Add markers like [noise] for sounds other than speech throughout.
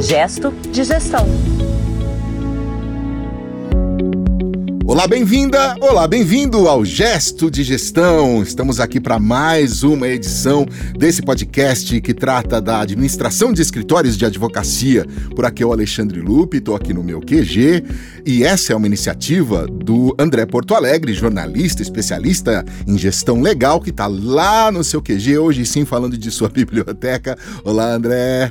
Gesto de gestão. Olá, bem-vinda! Olá, bem-vindo ao Gesto de Gestão. Estamos aqui para mais uma edição desse podcast que trata da administração de escritórios de advocacia. Por aqui é o Alexandre Lupe, estou aqui no meu QG e essa é uma iniciativa do André Porto Alegre, jornalista, especialista em gestão legal, que está lá no seu QG, hoje sim falando de sua [laughs] biblioteca. Olá, André!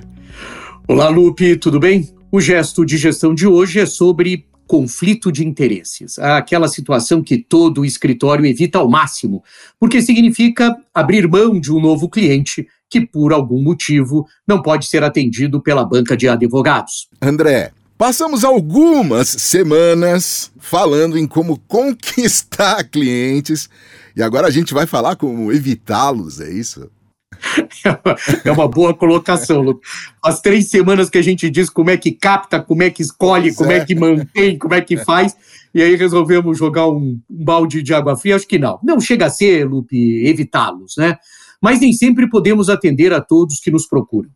Olá, Lupe, tudo bem? O gesto de gestão de hoje é sobre conflito de interesses, aquela situação que todo escritório evita ao máximo, porque significa abrir mão de um novo cliente que, por algum motivo, não pode ser atendido pela banca de advogados. André, Passamos algumas semanas falando em como conquistar [laughs] clientes e agora a gente vai falar como evitá-los, é isso? [laughs] É uma boa colocação, Lu. As três semanas que a gente diz como é que capta, como é que escolhe, como é que mantém, como é que faz, e aí resolvemos jogar um, um balde de água fria? Acho que não. Não chega a ser, Lupe, evitá-los, né? Mas nem sempre podemos atender a todos que nos procuram.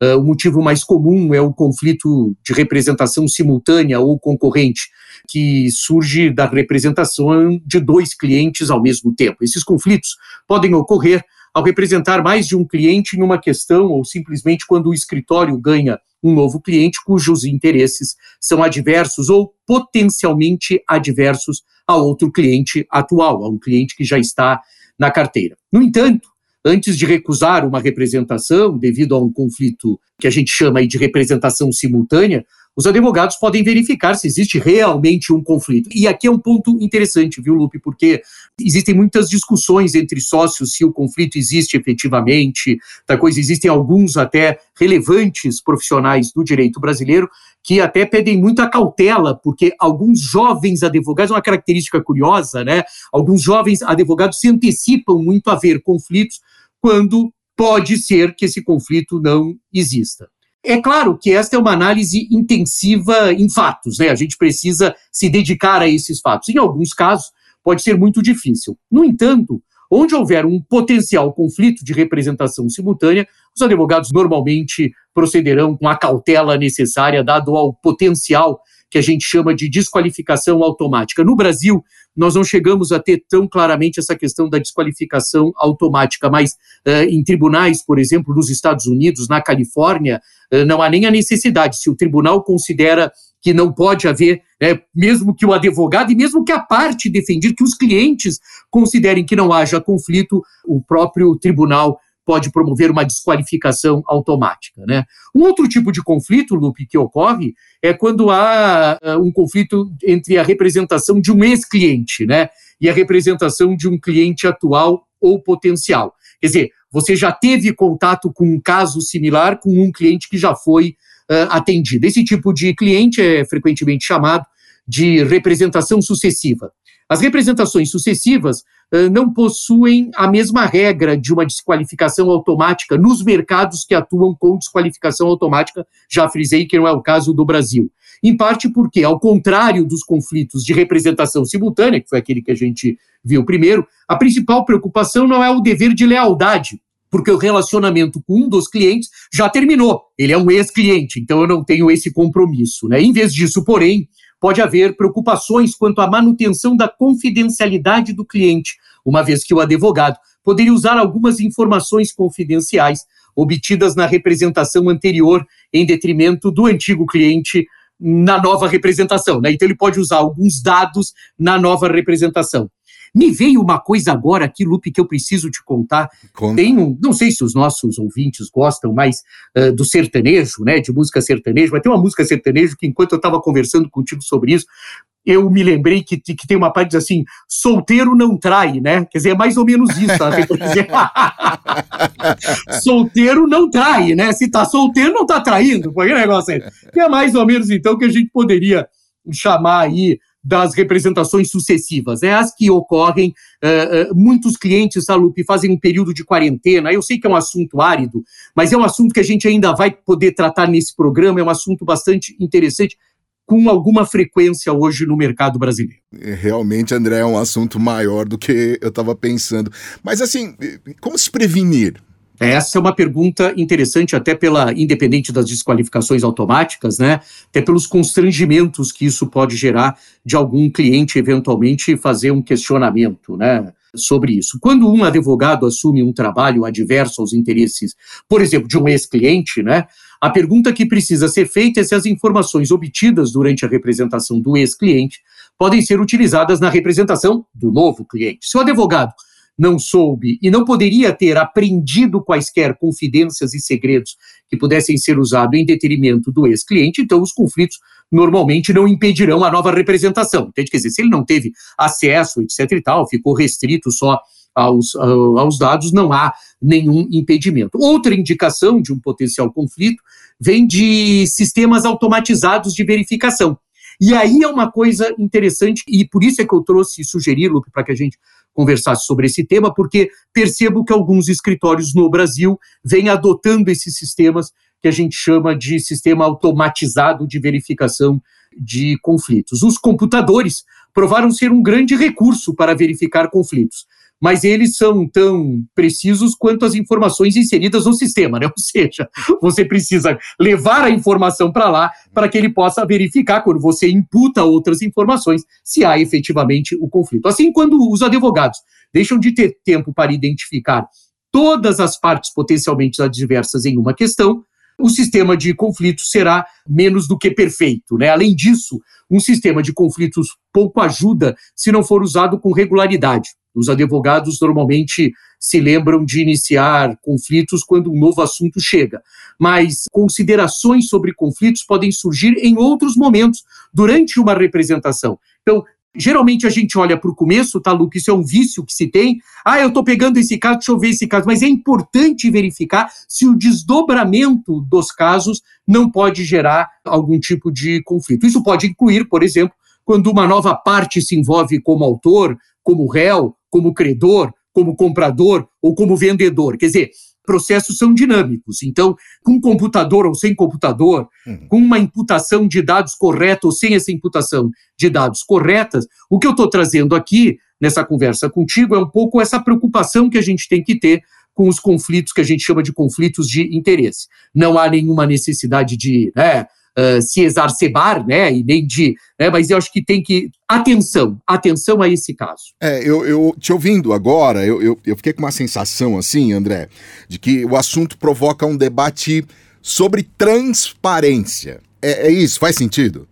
Uh, o motivo mais comum é o conflito de representação simultânea ou concorrente, que surge da representação de dois clientes ao mesmo tempo. Esses conflitos podem ocorrer ao representar mais de um cliente em uma questão ou simplesmente quando o escritório ganha um novo cliente cujos interesses são adversos ou potencialmente adversos a outro cliente atual, a um cliente que já está na carteira. No entanto, antes de recusar uma representação devido a um conflito que a gente chama de representação simultânea, os advogados podem verificar se existe realmente um conflito. E aqui é um ponto interessante, viu, Lupe, porque existem muitas discussões entre sócios se o conflito existe efetivamente, da coisa, existem alguns até relevantes profissionais do direito brasileiro que até pedem muita cautela, porque alguns jovens advogados, uma característica curiosa, né? Alguns jovens advogados se antecipam muito a ver conflitos quando pode ser que esse conflito não exista. É claro que esta é uma análise intensiva em fatos, né? A gente precisa se dedicar a esses fatos. Em alguns casos, pode ser muito difícil. No entanto, onde houver um potencial conflito de representação simultânea, os advogados normalmente procederão com a cautela necessária, dado ao potencial que a gente chama de desqualificação automática. No Brasil, nós não chegamos a ter tão claramente essa questão da desqualificação automática, mas uh, em tribunais, por exemplo, nos Estados Unidos, na Califórnia, uh, não há nem a necessidade. Se o tribunal considera que não pode haver, né, mesmo que o advogado e mesmo que a parte defender, que os clientes considerem que não haja conflito, o próprio tribunal pode promover uma desqualificação automática. Né? Um outro tipo de conflito, Lupe, que ocorre é quando há uh, um conflito entre a representação de um ex-cliente né, e a representação de um cliente atual ou potencial. Quer dizer, você já teve contato com um caso similar com um cliente que já foi uh, atendido. Esse tipo de cliente é frequentemente chamado de representação sucessiva. As representações sucessivas não possuem a mesma regra de uma desqualificação automática nos mercados que atuam com desqualificação automática, já frisei que não é o caso do Brasil. Em parte porque, ao contrário dos conflitos de representação simultânea, que foi aquele que a gente viu primeiro, a principal preocupação não é o dever de lealdade, porque o relacionamento com um dos clientes já terminou. Ele é um ex-cliente, então eu não tenho esse compromisso. Né? Em vez disso, porém, pode haver preocupações quanto à manutenção da confidencialidade do cliente, uma vez que o advogado poderia usar algumas informações confidenciais obtidas na representação anterior em detrimento do antigo cliente na nova representação. Né? Então, ele pode usar alguns dados na nova representação. Me veio uma coisa agora aqui, Lupe, que eu preciso te contar. Conta. Tem um, não sei se os nossos ouvintes gostam mais uh, do sertanejo, né, de música sertaneja, mas tem uma música sertanejo que enquanto eu estava conversando contigo sobre isso, eu me lembrei que, que tem uma parte assim, solteiro não trai, né? Quer dizer, é mais ou menos isso. [laughs] solteiro não trai, né? Se tá solteiro, não tá traindo. Foi negócio aí. Que é mais ou menos, então, que a gente poderia chamar aí das representações sucessivas, é as que ocorrem, uh, uh, muitos clientes, Salupe, fazem um período de quarentena, eu sei que é um assunto árido, mas é um assunto que a gente ainda vai poder tratar nesse programa, é um assunto bastante interessante, com alguma frequência hoje no mercado brasileiro. É, realmente, André, é um assunto maior do que eu estava pensando. Mas assim, como se prevenir? Essa é uma pergunta interessante, até pela independente das desqualificações automáticas, né? Até pelos constrangimentos que isso pode gerar de algum cliente eventualmente fazer um questionamento, né? Sobre isso. Quando um advogado assume um trabalho adverso aos interesses, por exemplo, de um ex-cliente, né? A pergunta que precisa ser feita é se as informações obtidas durante a representação do ex-cliente podem ser utilizadas na representação do novo cliente. Se o advogado não soube e não poderia ter aprendido quaisquer confidências e segredos que pudessem ser usados em detrimento do ex-cliente, então os conflitos normalmente não impedirão a nova representação. Entende? Quer dizer, se ele não teve acesso, etc e tal, ficou restrito só aos, aos dados, não há nenhum impedimento. Outra indicação de um potencial conflito vem de sistemas automatizados de verificação. E aí é uma coisa interessante, e por isso é que eu trouxe e sugeri, Luke, para que a gente conversasse sobre esse tema, porque percebo que alguns escritórios no Brasil vêm adotando esses sistemas que a gente chama de sistema automatizado de verificação de conflitos. Os computadores provaram ser um grande recurso para verificar conflitos mas eles são tão precisos quanto as informações inseridas no sistema, né? [laughs] Ou seja, você precisa levar a informação para lá para que ele possa verificar, quando você imputa outras informações, se há efetivamente o conflito. Assim, quando os advogados deixam de ter tempo para identificar todas as partes potencialmente adversas em uma questão, o sistema de conflitos será menos do que perfeito. Né? Além disso, um sistema de conflitos pouco ajuda se não for usado com regularidade. Os advogados normalmente se lembram de iniciar conflitos quando um novo assunto chega, mas considerações sobre conflitos podem surgir em outros momentos durante uma representação. Então, Geralmente a gente olha para o começo, tá, Luke? Isso é um vício que se tem. Ah, eu estou pegando esse caso, deixa eu ver esse caso. Mas é importante verificar se o desdobramento dos casos não pode gerar algum tipo de conflito. Isso pode incluir, por exemplo, quando uma nova parte se envolve como autor, como réu, como credor, como comprador ou como vendedor. Quer dizer, processos são dinâmicos. Então, com computador ou sem computador, uhum. com uma imputação de dados correta ou sem essa imputação de dados corretas, o que eu estou trazendo aqui nessa conversa contigo é um pouco essa preocupação que a gente tem que ter com os conflitos que a gente chama de conflitos de interesse. Não há nenhuma necessidade de né, uh, se exacerbar, né, e nem de, né, mas eu acho que tem que atenção, atenção a esse caso. É, eu, eu te ouvindo agora, eu, eu, eu fiquei com uma sensação assim, André, de que o assunto provoca um debate sobre transparência. É, é isso, faz sentido?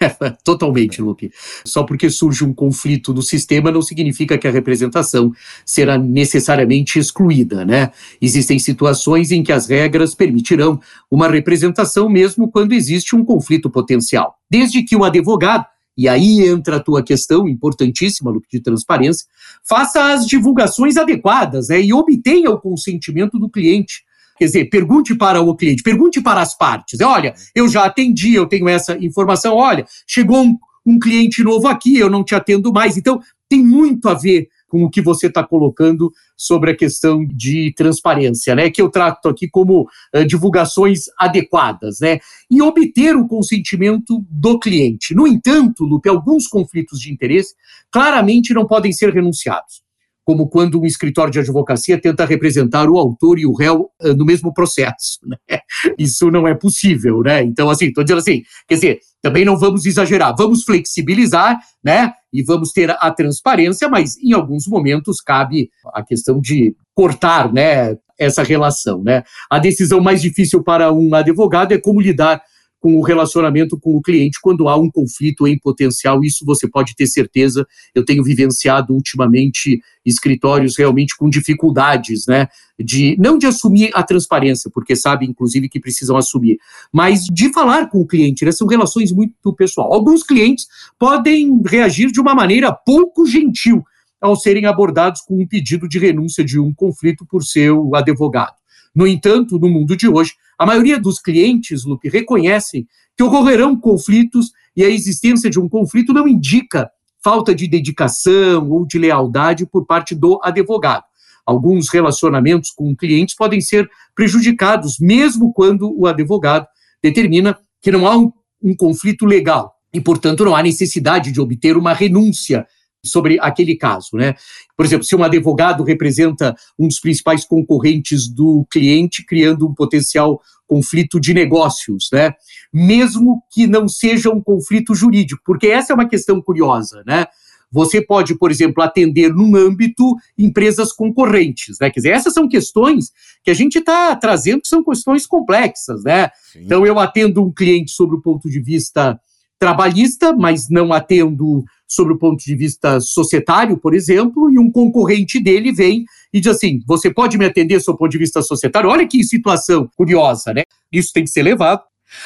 [laughs] Totalmente, Lupe. Só porque surge um conflito no sistema não significa que a representação será necessariamente excluída, né? Existem situações em que as regras permitirão uma representação mesmo quando existe um conflito potencial. Desde que o advogado, e aí entra a tua questão importantíssima, Lupe, de transparência, faça as divulgações adequadas né, e obtenha o consentimento do cliente Quer dizer, pergunte para o cliente, pergunte para as partes. Olha, eu já atendi, eu tenho essa informação. Olha, chegou um, um cliente novo aqui, eu não te atendo mais. Então, tem muito a ver com o que você está colocando sobre a questão de transparência, né? Que eu trato aqui como uh, divulgações adequadas, né? E obter o consentimento do cliente. No entanto, Lupe, alguns conflitos de interesse claramente não podem ser renunciados como quando um escritório de advocacia tenta representar o autor e o réu uh, no mesmo processo. [laughs] Né? Isso não é possível, né? Então, assim, estou dizendo assim, quer dizer, também não vamos exagerar, vamos flexibilizar, né? E vamos ter a transparência, mas em alguns momentos cabe a questão de cortar, né? Essa relação, né? A decisão mais difícil para um advogado é como lidar com o relacionamento com o cliente quando há um conflito em potencial. Isso você pode ter certeza. Eu tenho vivenciado ultimamente escritórios realmente com dificuldades, né? De não de assumir a transparência, porque sabe, inclusive, que precisam assumir, mas de falar com o cliente. Né? São relações muito pessoal. Alguns clientes podem reagir de uma maneira pouco gentil ao serem abordados com um pedido de renúncia de um conflito por seu advogado. No entanto, no mundo de hoje, a maioria dos clientes, Lupe, reconhecem que ocorrerão conflitos e a existência de um conflito não indica falta de dedicação ou de lealdade por parte do advogado. Alguns relacionamentos com clientes podem ser prejudicados, mesmo quando o advogado determina que não há um, um conflito legal e, portanto, não há necessidade de obter uma renúncia sobre aquele caso, né? Por exemplo, se um advogado representa um dos principais concorrentes do cliente, criando um potencial conflito de negócios, né? Mesmo que não seja um conflito jurídico, porque essa é uma questão curiosa, né? Você pode, por exemplo, atender num âmbito empresas concorrentes, né? Quer dizer, essas são questões que a gente está trazendo que são questões complexas, né? Sim. Então, eu atendo um cliente sobre o ponto de vista trabalhista, mas não atendo sobre o ponto de vista societário, por exemplo, e um concorrente dele vem e diz assim: você pode me atender o ponto de vista societário? Olha que situação curiosa, né? Isso tem que ser levado.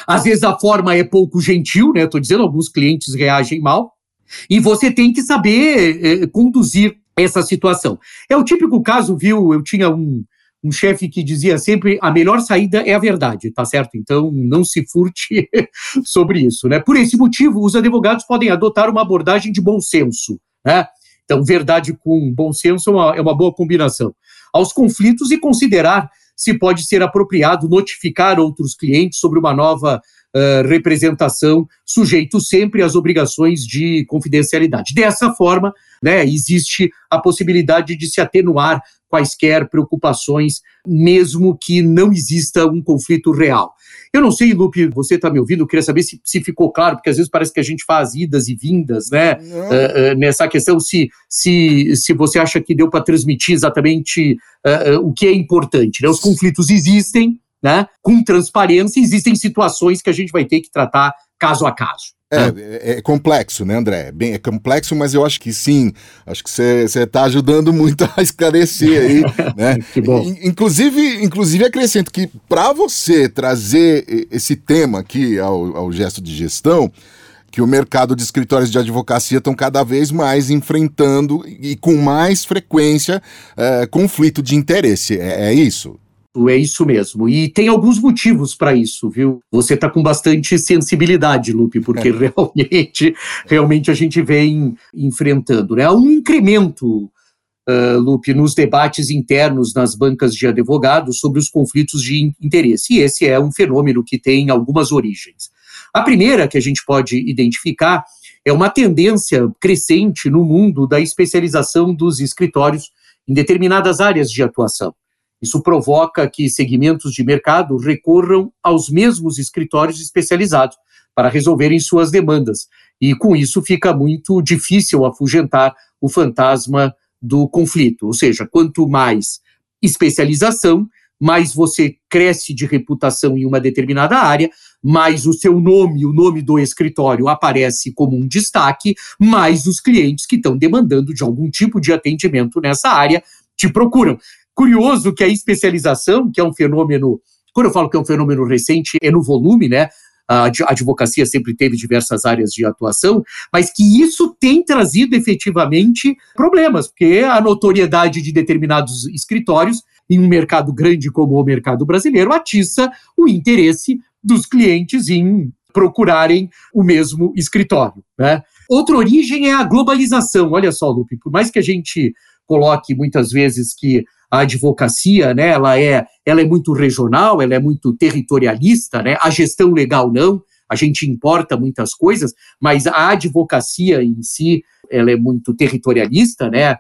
Às vezes a forma é pouco gentil, né? Estou dizendo, alguns clientes reagem mal. E você tem que saber eh, conduzir essa situação. É o típico caso, viu? Eu tinha um, um chefe que dizia sempre a melhor saída é a verdade, tá certo? Então não se furte [laughs] sobre isso, né? Por esse motivo, os advogados podem adotar uma abordagem de bom senso, né? Então, verdade com bom senso é uma, é uma boa combinação. Aos conflitos e considerar se pode ser apropriado notificar outros clientes sobre uma nova uh, representação, sujeito sempre às obrigações de confidencialidade. Dessa forma, né, existe a possibilidade de se atenuar quaisquer preocupações, mesmo que não exista um conflito real. Eu não sei, Lupe, você está me ouvindo, eu queria saber se, se, ficou claro, porque às vezes parece que a gente faz idas e vindas, né? Uh, uh, nessa questão, se, se, se você acha que deu para transmitir exatamente uh, o que é importante. Né? Os conflitos existem, né? Com transparência, existem situações que a gente vai ter que tratar caso a caso. É, né? é, é, complexo, né, André? Bem, é complexo, mas eu acho que sim. Acho que você está ajudando muito [laughs] a esclarecer aí, né? [laughs] que bom. Inclusive, inclusive acrescento que para você trazer esse tema aqui ao, ao gesto de gestão, que o mercado de escritórios de advocacia estão cada vez mais enfrentando e com mais frequência é, conflito de interesse. É, é isso? É isso mesmo. E tem alguns motivos para isso, viu? Você está com bastante sensibilidade, Lupe, porque é. realmente, realmente a gente vem enfrentando, né? Há um incremento, uh, Lupe, nos debates internos nas bancas de advogados sobre os conflitos de interesse. E esse é um fenômeno que tem algumas origens. A primeira que a gente pode identificar é uma tendência crescente no mundo da especialização dos escritórios em determinadas áreas de atuação. Isso provoca que segmentos de mercado recorram aos mesmos escritórios especializados para resolverem suas demandas. E com isso fica muito difícil afugentar o fantasma do conflito. Ou seja, quanto mais especialização, mais você cresce de reputação em uma determinada área, mais o seu nome, o nome do escritório aparece como um destaque, mais os clientes que estão demandando de algum tipo de atendimento nessa área te procuram. Curioso que a especialização, que é um fenômeno, quando eu falo que é um fenômeno recente, é no volume, né? A advocacia sempre teve diversas áreas de atuação, mas que isso tem trazido efetivamente problemas, porque a notoriedade de determinados escritórios em um mercado grande como o mercado brasileiro atiça o interesse dos clientes em procurarem o mesmo escritório. Né? Outra origem é a globalização. Olha só, Lupe, por mais que a gente coloque muitas vezes que a advocacia, né, ela é, ela é muito regional, ela é muito territorialista, né, a gestão legal não, a gente importa muitas coisas, mas a advocacia em si, ela é muito territorialista, né,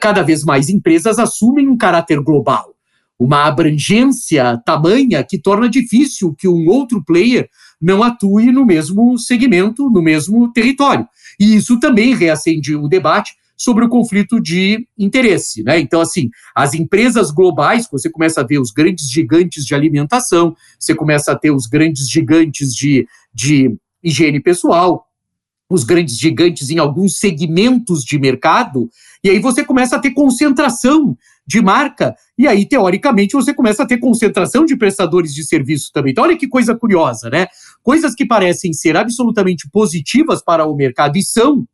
cada vez mais empresas assumem um caráter global, uma abrangência tamanha que torna difícil que um outro player não atue no mesmo segmento, no mesmo território. E isso também reacende o debate sobre o conflito de interesse. Né? Então, assim, as empresas globais, você começa a ver os grandes gigantes de alimentação, você começa a ter os grandes gigantes de, de higiene pessoal, os grandes gigantes em alguns segmentos de mercado, e aí você começa a ter concentração de marca, e aí, teoricamente, você começa a ter concentração de prestadores de serviço também. Então, olha que coisa curiosa, né? Coisas que parecem ser absolutamente positivas para o mercado e são,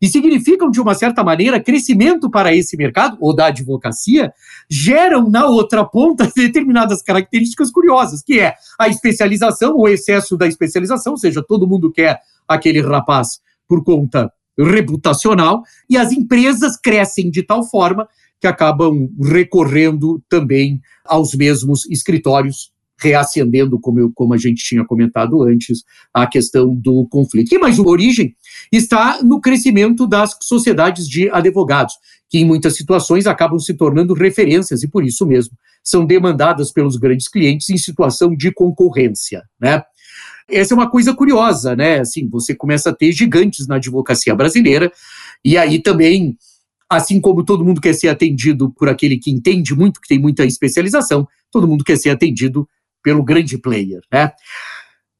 e significam, de uma certa maneira, crescimento para esse mercado, ou da advocacia, geram na outra ponta [laughs] determinadas características curiosas, que é a especialização, o excesso da especialização, ou seja, todo mundo quer aquele rapaz por conta reputacional, e as empresas crescem de tal forma que acabam recorrendo também aos mesmos escritórios reacendendo, como, eu, como a gente tinha comentado antes, a questão do conflito. E mais uma origem está no crescimento das sociedades de advogados, que em muitas situações acabam se tornando referências e por isso mesmo são demandadas pelos grandes clientes em situação de concorrência, né? Essa é uma coisa curiosa, né? Assim, você começa a ter gigantes na advocacia brasileira e aí também assim como todo mundo quer ser atendido por aquele que entende muito, que tem muita especialização, todo mundo quer ser atendido pelo grande player, né?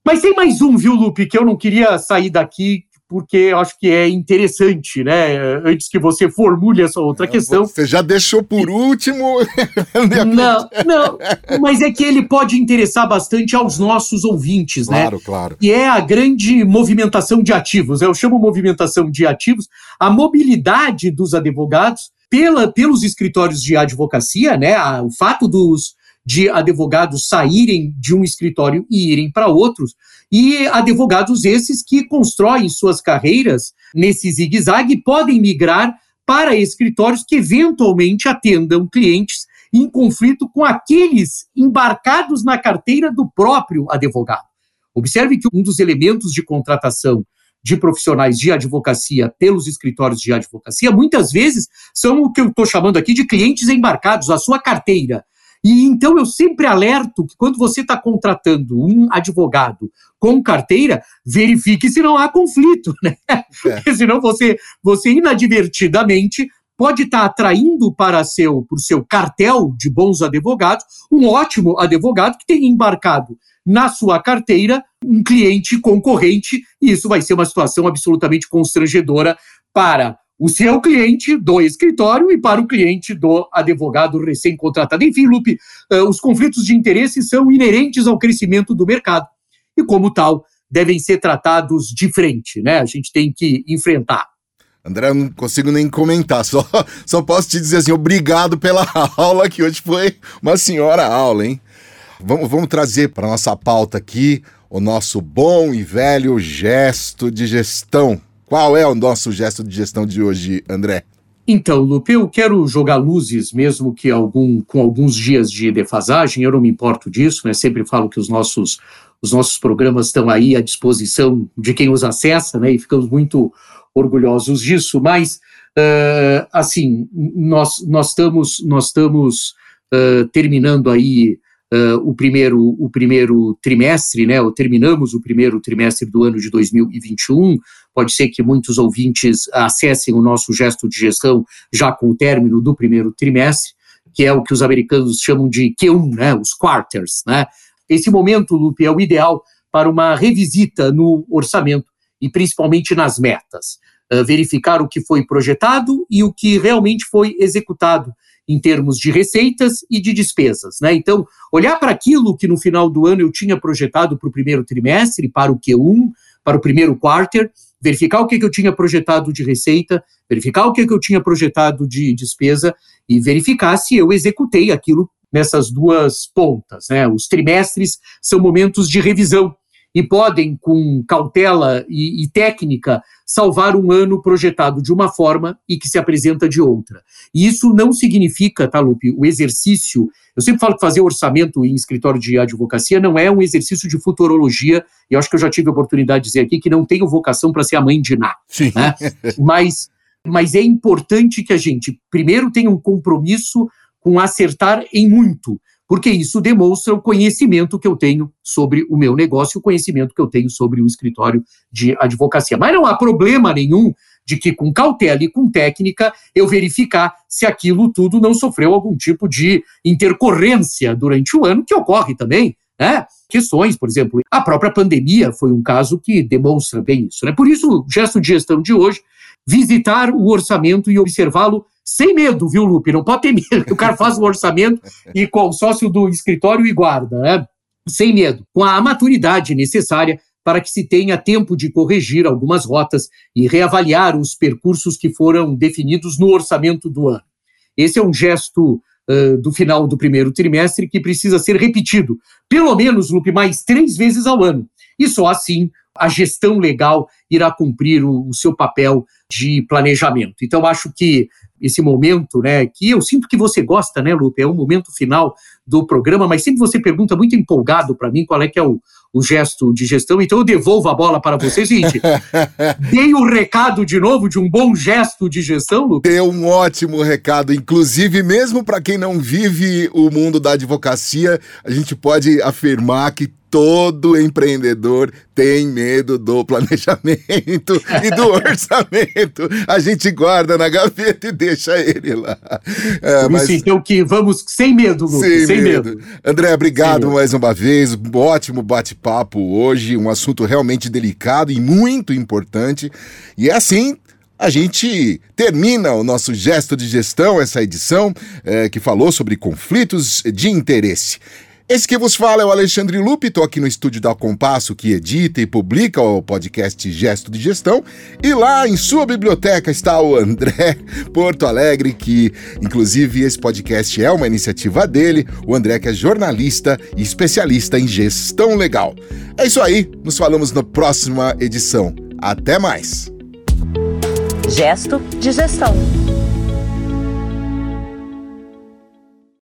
Mas tem mais um, viu, Lupe, que eu não queria sair daqui porque eu acho que é interessante, né? Antes que você formule essa outra é, questão. Você já deixou por último. [laughs] não, não, mas é que ele pode interessar bastante aos nossos ouvintes, claro, né? Claro, claro. E é a grande movimentação de ativos. Eu chamo movimentação de ativos a mobilidade dos advogados pela, pelos escritórios de advocacia, né? o fato dos de advogados saírem de um escritório e irem para outros, e advogados esses que constroem suas carreiras nesse zigue-zague podem migrar para escritórios que eventualmente atendam clientes em conflito com aqueles embarcados na carteira do próprio advogado. Observe que um dos elementos de contratação de profissionais de advocacia pelos escritórios de advocacia, muitas vezes são o que eu estou chamando aqui de clientes embarcados, a sua carteira. E então eu sempre alerto que quando você está contratando um advogado com carteira, verifique se não há conflito, né? É. Porque senão você, você inadvertidamente pode estar tá atraindo para seu, por seu cartel de bons advogados um ótimo advogado que tem embarcado na sua carteira um cliente concorrente, e isso vai ser uma situação absolutamente constrangedora para o seu cliente do escritório e para o cliente do advogado recém-contratado. Enfim, Lupe, uh, os conflitos de interesse são inerentes ao crescimento do mercado e, como tal, devem ser tratados de frente, né? A gente tem que enfrentar. André, eu não consigo nem comentar, só, [laughs] só posso te dizer assim, obrigado pela [laughs] aula, que hoje foi uma senhora aula, hein? Vamos, vamos trazer para nossa pauta aqui o nosso bom e velho gesto de gestão. Qual é o nosso gesto de gestão de hoje, André? Então, Lupe, eu quero jogar luzes, mesmo que algum, com alguns dias de defasagem, eu não me importo disso, né? Sempre falo que os nossos, os nossos programas estão aí à disposição de quem os acessa, né? E ficamos muito orgulhosos disso, mas, uh, assim, nós, nós estamos, nós estamos uh, terminando aí uh, o, primeiro, o primeiro trimestre, né? Ou terminamos o primeiro trimestre do ano de 2021, Pode ser que muitos ouvintes acessem o nosso gesto de gestão já com o término do primeiro trimestre, que é o que os americanos chamam de Q1, né, os quarters. Né? Esse momento, Lupe, é o ideal para uma revisita no orçamento e principalmente nas metas. Uh, verificar o que foi projetado e o que realmente foi executado em termos de receitas e de despesas. Né? Então, olhar para aquilo que no final do ano eu tinha projetado para o primeiro trimestre, para o Q1, para o primeiro quarter, verificar o que, que eu tinha projetado de receita, verificar o que, que eu tinha projetado de despesa e verificar se eu executei aquilo nessas duas pontas. Né? Os trimestres são momentos de revisão e podem, com cautela e, e, técnica, salvar um ano projetado de uma forma e que se apresenta de outra. E isso não significa, tá, Lupe, o exercício. Eu sempre falo que fazer orçamento em escritório de advocacia não é um exercício de futurologia, e eu acho que eu já tive a oportunidade de dizer aqui que não tenho vocação para ser a mãe de Ná. Sim. Né? Mas, mas é importante que a gente, primeiro, tenha um compromisso com acertar em muito porque isso demonstra o conhecimento que eu tenho sobre o meu negócio, o conhecimento que eu tenho sobre o escritório de advocacia. Mas não há problema nenhum de que, com cautela e com técnica, eu verificar se aquilo tudo não sofreu algum tipo de intercorrência durante o ano, que ocorre também. Né? Questões, por exemplo, a própria pandemia foi um caso que demonstra bem isso. Né? Por isso, o gesto de gestão de hoje, visitar o orçamento e observá-lo sem medo, viu, Lupe? Não pode ter medo. O cara faz o orçamento e com o sócio do escritório e guarda, né? Sem medo, com a maturidade necessária para que se tenha tempo de corrigir algumas rotas e reavaliar os percursos que foram definidos no orçamento do ano. Esse é um gesto uh, do final do primeiro trimestre que precisa ser repetido, pelo menos, Lupe, mais três vezes ao ano. E só assim a gestão legal irá cumprir o, o seu papel de planejamento. Então, acho que esse momento, né, que eu sinto que você gosta, né, Lupe? É o momento final do programa, mas sempre você pergunta muito empolgado para mim qual é que é o, o gesto de gestão, então eu devolvo a bola para você. Seguinte, [laughs] dei o recado de novo de um bom gesto de gestão, Lupe? Deu um ótimo recado, inclusive mesmo para quem não vive o mundo da advocacia, a gente pode afirmar que todo empreendedor tem medo do planejamento [laughs] e do orçamento. A gente guarda na gaveta e deixa ele lá. É, mas... então que vamos sem medo, Lucas, sem, sem medo. medo. André, obrigado mais uma vez. Um ótimo bate-papo hoje, um assunto realmente delicado e muito importante. E é assim, a gente termina o nosso gesto de gestão, essa edição, é, que falou sobre conflitos de interesse. Esse que vos fala é o Alexandre Lupe, estou aqui no estúdio da Compasso, que edita e publica o podcast Gesto de Gestão. E lá em sua biblioteca está o André Porto Alegre, que inclusive esse podcast é uma iniciativa dele. O André que é jornalista e especialista em gestão legal. É isso aí, nos falamos na próxima edição. Até mais! Gesto de Gestão.